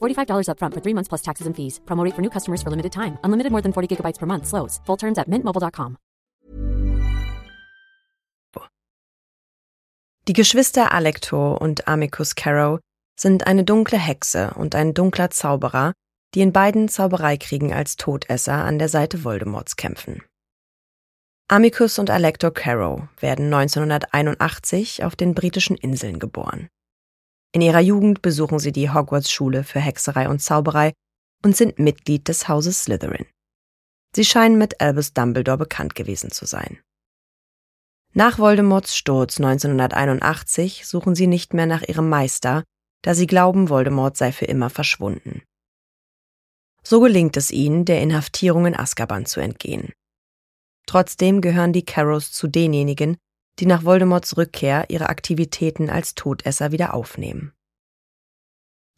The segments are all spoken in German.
$45 upfront for three months plus taxes and fees. Promo for new customers for limited time. Unlimited more than 40 gigabytes per month. Slows. Full terms at mintmobile.com. Die Geschwister Alecto und Amicus Caro sind eine dunkle Hexe und ein dunkler Zauberer, die in beiden Zaubereikriegen als Todesser an der Seite Voldemorts kämpfen. Amicus und Alecto Caro werden 1981 auf den britischen Inseln geboren. In ihrer Jugend besuchen sie die Hogwarts-Schule für Hexerei und Zauberei und sind Mitglied des Hauses Slytherin. Sie scheinen mit Albus Dumbledore bekannt gewesen zu sein. Nach Voldemorts Sturz 1981 suchen sie nicht mehr nach ihrem Meister, da sie glauben, Voldemort sei für immer verschwunden. So gelingt es ihnen, der Inhaftierung in Azkaban zu entgehen. Trotzdem gehören die Carrows zu denjenigen, die nach Voldemorts Rückkehr ihre Aktivitäten als Todesser wieder aufnehmen.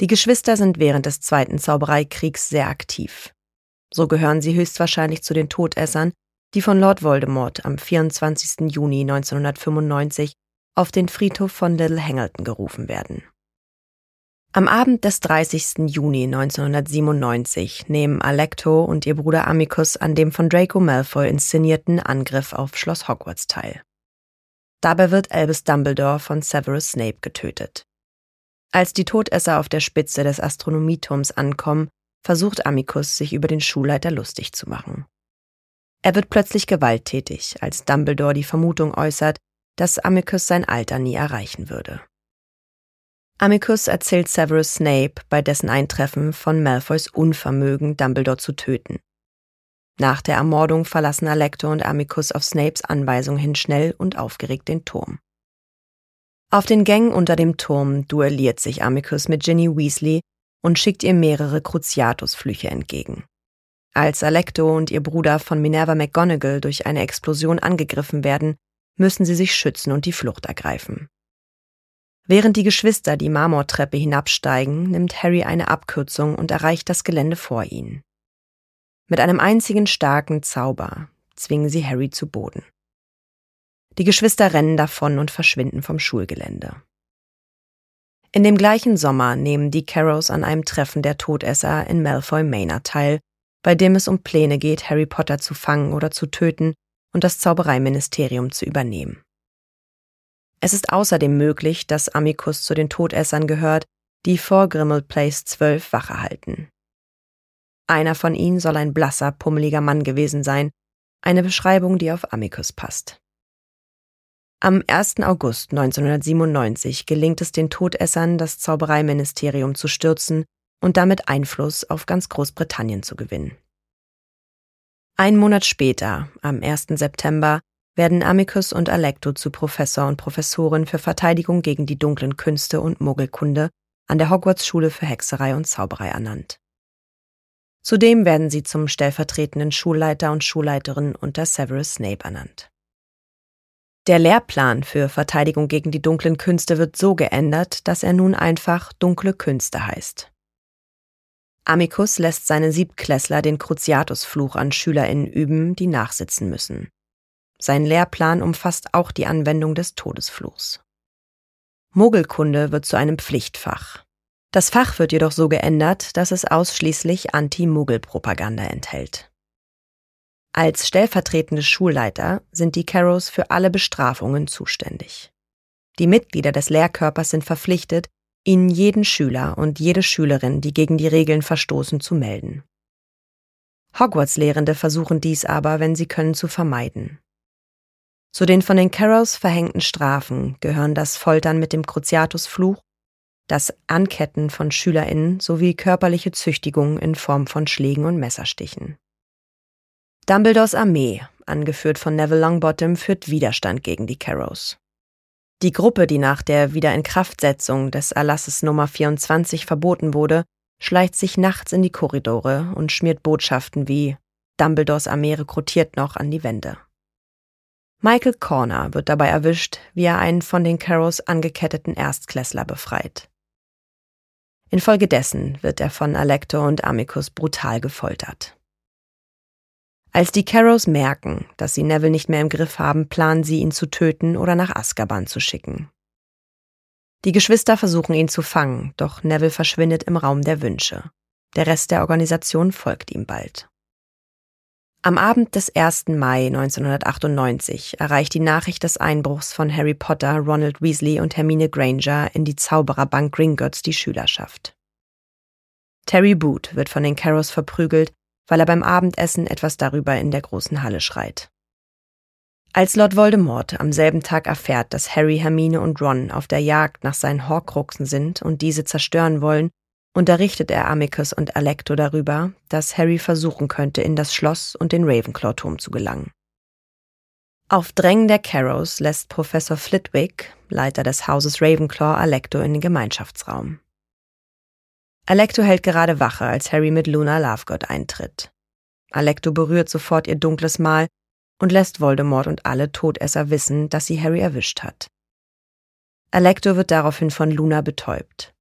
Die Geschwister sind während des Zweiten Zaubereikriegs sehr aktiv. So gehören sie höchstwahrscheinlich zu den Todessern, die von Lord Voldemort am 24. Juni 1995 auf den Friedhof von Little Hangleton gerufen werden. Am Abend des 30. Juni 1997 nehmen Alecto und ihr Bruder Amicus an dem von Draco Malfoy inszenierten Angriff auf Schloss Hogwarts teil. Dabei wird Albus Dumbledore von Severus Snape getötet. Als die Todesser auf der Spitze des Astronomieturms ankommen, versucht Amicus, sich über den Schulleiter lustig zu machen. Er wird plötzlich gewalttätig, als Dumbledore die Vermutung äußert, dass Amicus sein Alter nie erreichen würde. Amicus erzählt Severus Snape bei dessen Eintreffen von Malfoys Unvermögen, Dumbledore zu töten. Nach der Ermordung verlassen Alecto und Amicus auf Snapes Anweisung hin schnell und aufgeregt den Turm. Auf den Gängen unter dem Turm duelliert sich Amicus mit Ginny Weasley und schickt ihr mehrere Cruciatus-Flüche entgegen. Als Alecto und ihr Bruder von Minerva McGonagall durch eine Explosion angegriffen werden, müssen sie sich schützen und die Flucht ergreifen. Während die Geschwister die Marmortreppe hinabsteigen, nimmt Harry eine Abkürzung und erreicht das Gelände vor ihnen. Mit einem einzigen starken Zauber zwingen sie Harry zu Boden. Die Geschwister rennen davon und verschwinden vom Schulgelände. In dem gleichen Sommer nehmen die Carrows an einem Treffen der Todesser in Malfoy Manor teil bei dem es um Pläne geht, Harry Potter zu fangen oder zu töten und das Zaubereiministerium zu übernehmen. Es ist außerdem möglich, dass Amicus zu den Todessern gehört, die vor Grimmauld Place 12 Wache halten. Einer von ihnen soll ein blasser, pummeliger Mann gewesen sein, eine Beschreibung, die auf Amicus passt. Am 1. August 1997 gelingt es den Todessern, das Zaubereiministerium zu stürzen und damit Einfluss auf ganz Großbritannien zu gewinnen. Ein Monat später, am 1. September, werden Amicus und Alecto zu Professor und Professorin für Verteidigung gegen die dunklen Künste und Muggelkunde an der Hogwarts-Schule für Hexerei und Zauberei ernannt. Zudem werden sie zum stellvertretenden Schulleiter und Schulleiterin unter Severus Snape ernannt. Der Lehrplan für Verteidigung gegen die dunklen Künste wird so geändert, dass er nun einfach dunkle Künste heißt. Amicus lässt seine Siebtklässler den Cruciatus-Fluch an SchülerInnen üben, die nachsitzen müssen. Sein Lehrplan umfasst auch die Anwendung des Todesfluchs. Mogelkunde wird zu einem Pflichtfach. Das Fach wird jedoch so geändert, dass es ausschließlich Anti-Mogel-Propaganda enthält. Als stellvertretende Schulleiter sind die Carrows für alle Bestrafungen zuständig. Die Mitglieder des Lehrkörpers sind verpflichtet, ihnen jeden Schüler und jede Schülerin, die gegen die Regeln verstoßen, zu melden. Hogwarts-Lehrende versuchen dies aber, wenn sie können, zu vermeiden. Zu den von den Carrows verhängten Strafen gehören das Foltern mit dem Cruciatus-Fluch, das Anketten von SchülerInnen sowie körperliche Züchtigung in Form von Schlägen und Messerstichen. Dumbledores Armee, angeführt von Neville Longbottom, führt Widerstand gegen die Carrows. Die Gruppe, die nach der Wiederinkraftsetzung des Erlasses Nummer 24 verboten wurde, schleicht sich nachts in die Korridore und schmiert Botschaften wie Dumbledores Armee rekrutiert noch an die Wände. Michael Corner wird dabei erwischt, wie er einen von den Carrows angeketteten Erstklässler befreit. Infolgedessen wird er von Alecto und Amicus brutal gefoltert. Als die Carrows merken, dass sie Neville nicht mehr im Griff haben, planen sie, ihn zu töten oder nach Azkaban zu schicken. Die Geschwister versuchen ihn zu fangen, doch Neville verschwindet im Raum der Wünsche. Der Rest der Organisation folgt ihm bald. Am Abend des 1. Mai 1998 erreicht die Nachricht des Einbruchs von Harry Potter, Ronald Weasley und Hermine Granger in die Zaubererbank Gringotts die Schülerschaft. Terry Boot wird von den Carrows verprügelt, weil er beim Abendessen etwas darüber in der großen Halle schreit. Als Lord Voldemort am selben Tag erfährt, dass Harry, Hermine und Ron auf der Jagd nach seinen Horcruxen sind und diese zerstören wollen, unterrichtet er Amicus und Alecto darüber, dass Harry versuchen könnte, in das Schloss und den Ravenclaw-Turm zu gelangen. Auf Drängen der Carrows lässt Professor Flitwick, Leiter des Hauses Ravenclaw, Alecto in den Gemeinschaftsraum. Alecto hält gerade Wache, als Harry mit Luna Lovegood eintritt. Alecto berührt sofort ihr dunkles Mal und lässt Voldemort und alle Todesser wissen, dass sie Harry erwischt hat. Alecto wird daraufhin von Luna betäubt.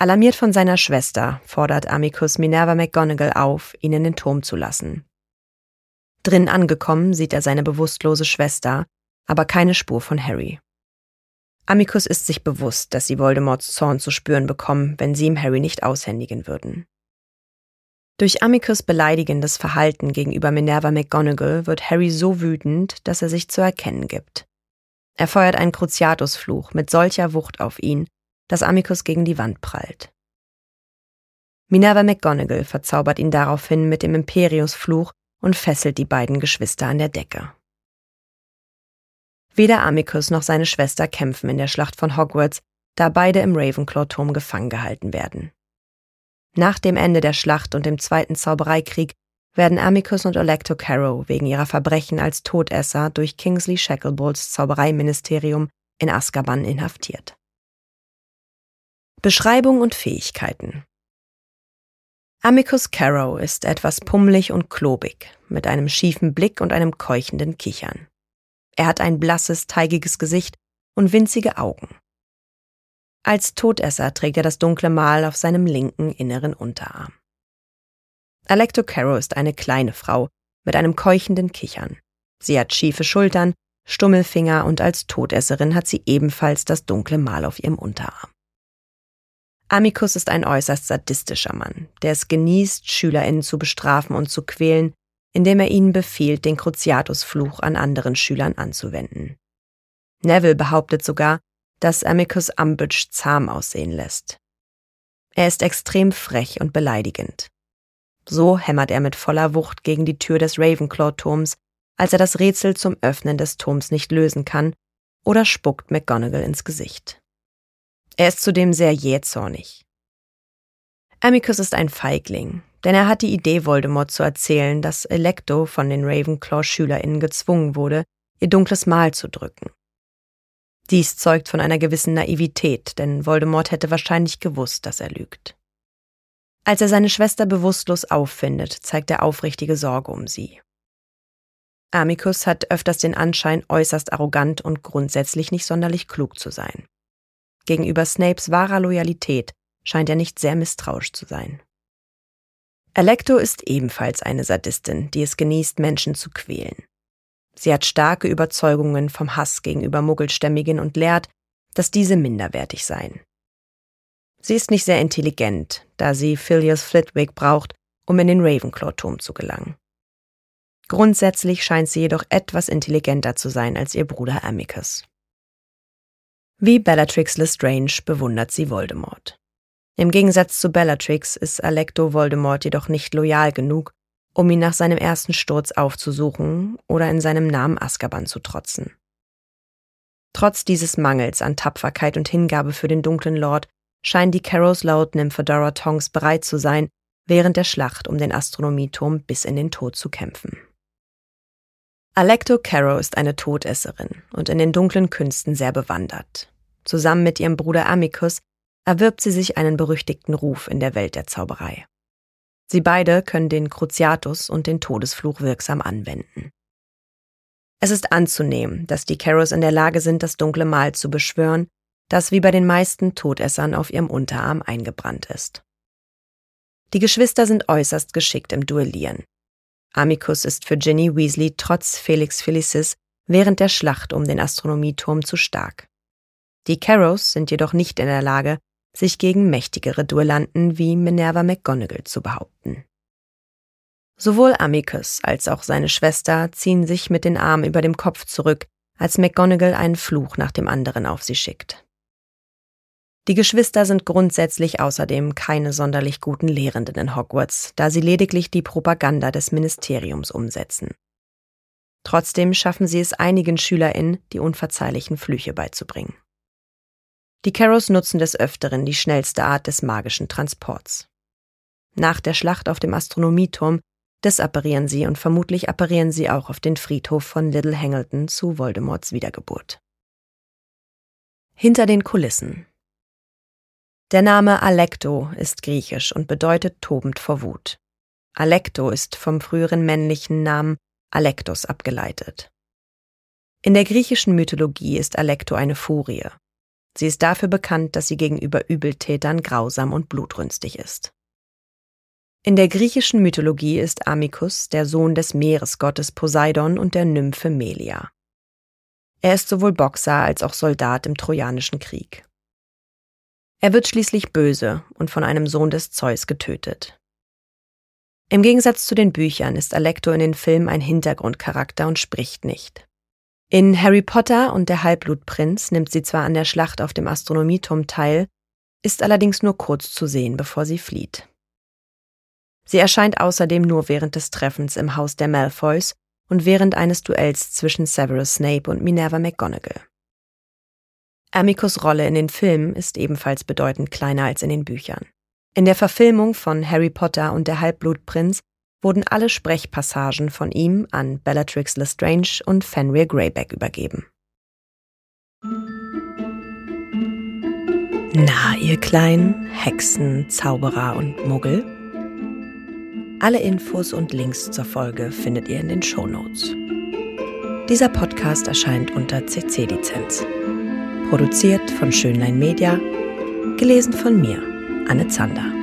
Alarmiert von seiner Schwester fordert Amicus Minerva McGonagall auf, ihn in den Turm zu lassen. Drin angekommen sieht er seine bewusstlose Schwester, aber keine Spur von Harry. Amicus ist sich bewusst, dass sie Voldemorts Zorn zu spüren bekommen, wenn sie ihm Harry nicht aushändigen würden. Durch Amicus beleidigendes Verhalten gegenüber Minerva McGonagall wird Harry so wütend, dass er sich zu erkennen gibt. Er feuert einen Cruciatusfluch mit solcher Wucht auf ihn, dass Amicus gegen die Wand prallt. Minerva McGonagall verzaubert ihn daraufhin mit dem Imperiusfluch und fesselt die beiden Geschwister an der Decke. Weder Amicus noch seine Schwester kämpfen in der Schlacht von Hogwarts, da beide im Ravenclaw-Turm gefangen gehalten werden. Nach dem Ende der Schlacht und dem Zweiten Zaubereikrieg werden Amicus und Olecto Carrow wegen ihrer Verbrechen als Todesser durch Kingsley Shacklebolts Zaubereiministerium in Azkaban inhaftiert. Beschreibung und Fähigkeiten Amicus Carrow ist etwas pummelig und klobig, mit einem schiefen Blick und einem keuchenden Kichern. Er hat ein blasses, teigiges Gesicht und winzige Augen. Als Todesser trägt er das dunkle Mal auf seinem linken inneren Unterarm. Alecto Carrow ist eine kleine Frau mit einem keuchenden Kichern. Sie hat schiefe Schultern, Stummelfinger und als Todesserin hat sie ebenfalls das dunkle Mal auf ihrem Unterarm. Amicus ist ein äußerst sadistischer Mann, der es genießt, SchülerInnen zu bestrafen und zu quälen, indem er ihnen befiehlt, den Cruciatus-Fluch an anderen Schülern anzuwenden. Neville behauptet sogar, dass Amicus Umbridge zahm aussehen lässt. Er ist extrem frech und beleidigend. So hämmert er mit voller Wucht gegen die Tür des Ravenclaw-Turms, als er das Rätsel zum Öffnen des Turms nicht lösen kann, oder spuckt McGonagall ins Gesicht. Er ist zudem sehr jähzornig. Amicus ist ein Feigling, denn er hat die Idee, Voldemort zu erzählen, dass Electo von den Ravenclaw-SchülerInnen gezwungen wurde, ihr dunkles Mal zu drücken. Dies zeugt von einer gewissen Naivität, denn Voldemort hätte wahrscheinlich gewusst, dass er lügt. Als er seine Schwester bewusstlos auffindet, zeigt er aufrichtige Sorge um sie. Amicus hat öfters den Anschein, äußerst arrogant und grundsätzlich nicht sonderlich klug zu sein. Gegenüber Snapes wahrer Loyalität scheint er nicht sehr misstrauisch zu sein. Alecto ist ebenfalls eine Sadistin, die es genießt, Menschen zu quälen. Sie hat starke Überzeugungen vom Hass gegenüber Muggelstämmigen und lehrt, dass diese minderwertig seien. Sie ist nicht sehr intelligent, da sie Phileas Flitwick braucht, um in den Ravenclaw-Turm zu gelangen. Grundsätzlich scheint sie jedoch etwas intelligenter zu sein als ihr Bruder Amicus. Wie Bellatrix Lestrange bewundert sie Voldemort. Im Gegensatz zu Bellatrix ist Alecto Voldemort jedoch nicht loyal genug, um ihn nach seinem ersten Sturz aufzusuchen oder in seinem Namen Azkaban zu trotzen. Trotz dieses Mangels an Tapferkeit und Hingabe für den dunklen Lord scheinen die Carrows laut Nymphadora Tongs bereit zu sein, während der Schlacht um den Astronomieturm bis in den Tod zu kämpfen. Alecto Caro ist eine Todesserin und in den dunklen Künsten sehr bewandert. Zusammen mit ihrem Bruder Amicus erwirbt sie sich einen berüchtigten Ruf in der Welt der Zauberei. Sie beide können den Cruciatus und den Todesfluch wirksam anwenden. Es ist anzunehmen, dass die Carrows in der Lage sind, das dunkle Mal zu beschwören, das wie bei den meisten Todessern auf ihrem Unterarm eingebrannt ist. Die Geschwister sind äußerst geschickt im Duellieren. Amicus ist für Ginny Weasley trotz Felix Felicis während der Schlacht um den Astronomieturm zu stark. Die Carrows sind jedoch nicht in der Lage, sich gegen mächtigere Duellanten wie Minerva McGonagall zu behaupten. Sowohl Amicus als auch seine Schwester ziehen sich mit den Armen über dem Kopf zurück, als McGonagall einen Fluch nach dem anderen auf sie schickt. Die Geschwister sind grundsätzlich außerdem keine sonderlich guten Lehrenden in Hogwarts, da sie lediglich die Propaganda des Ministeriums umsetzen. Trotzdem schaffen sie es einigen SchülerInnen, die unverzeihlichen Flüche beizubringen. Die Carrows nutzen des Öfteren die schnellste Art des magischen Transports. Nach der Schlacht auf dem Astronomieturm desapparieren sie und vermutlich apparieren sie auch auf den Friedhof von Little Hangleton zu Voldemorts Wiedergeburt. Hinter den Kulissen der Name Alecto ist griechisch und bedeutet tobend vor Wut. Alecto ist vom früheren männlichen Namen Alektos abgeleitet. In der griechischen Mythologie ist Alecto eine Furie. Sie ist dafür bekannt, dass sie gegenüber Übeltätern grausam und blutrünstig ist. In der griechischen Mythologie ist Amicus der Sohn des Meeresgottes Poseidon und der Nymphe Melia. Er ist sowohl Boxer als auch Soldat im Trojanischen Krieg. Er wird schließlich böse und von einem Sohn des Zeus getötet. Im Gegensatz zu den Büchern ist Alecto in den Filmen ein Hintergrundcharakter und spricht nicht. In Harry Potter und der Halbblutprinz nimmt sie zwar an der Schlacht auf dem Astronomieturm teil, ist allerdings nur kurz zu sehen, bevor sie flieht. Sie erscheint außerdem nur während des Treffens im Haus der Malfoys und während eines Duells zwischen Severus Snape und Minerva McGonagall. Amicus Rolle in den Filmen ist ebenfalls bedeutend kleiner als in den Büchern. In der Verfilmung von Harry Potter und der Halbblutprinz wurden alle Sprechpassagen von ihm an Bellatrix Lestrange und Fenrir Greyback übergeben. Na, ihr kleinen Hexen, Zauberer und Muggel? Alle Infos und Links zur Folge findet ihr in den Show Notes. Dieser Podcast erscheint unter CC-Lizenz. Produziert von Schönlein Media. Gelesen von mir, Anne Zander.